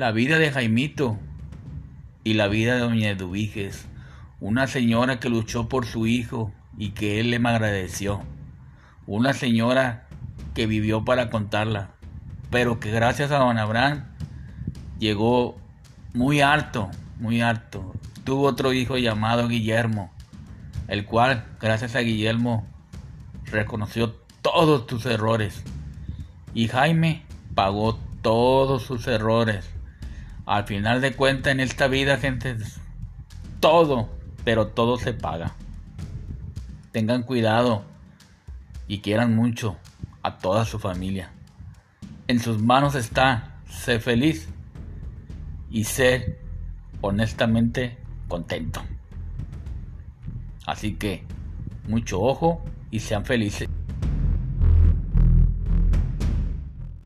La vida de Jaimito y la vida de Doña Eduviges, una señora que luchó por su hijo y que él le agradeció. Una señora que vivió para contarla, pero que gracias a don Abraham llegó muy alto, muy alto. Tuvo otro hijo llamado Guillermo, el cual, gracias a Guillermo, reconoció todos tus errores. Y Jaime pagó todos sus errores. Al final de cuentas en esta vida, gente, todo, pero todo se paga. Tengan cuidado y quieran mucho a toda su familia. En sus manos está ser feliz y ser honestamente contento. Así que mucho ojo y sean felices.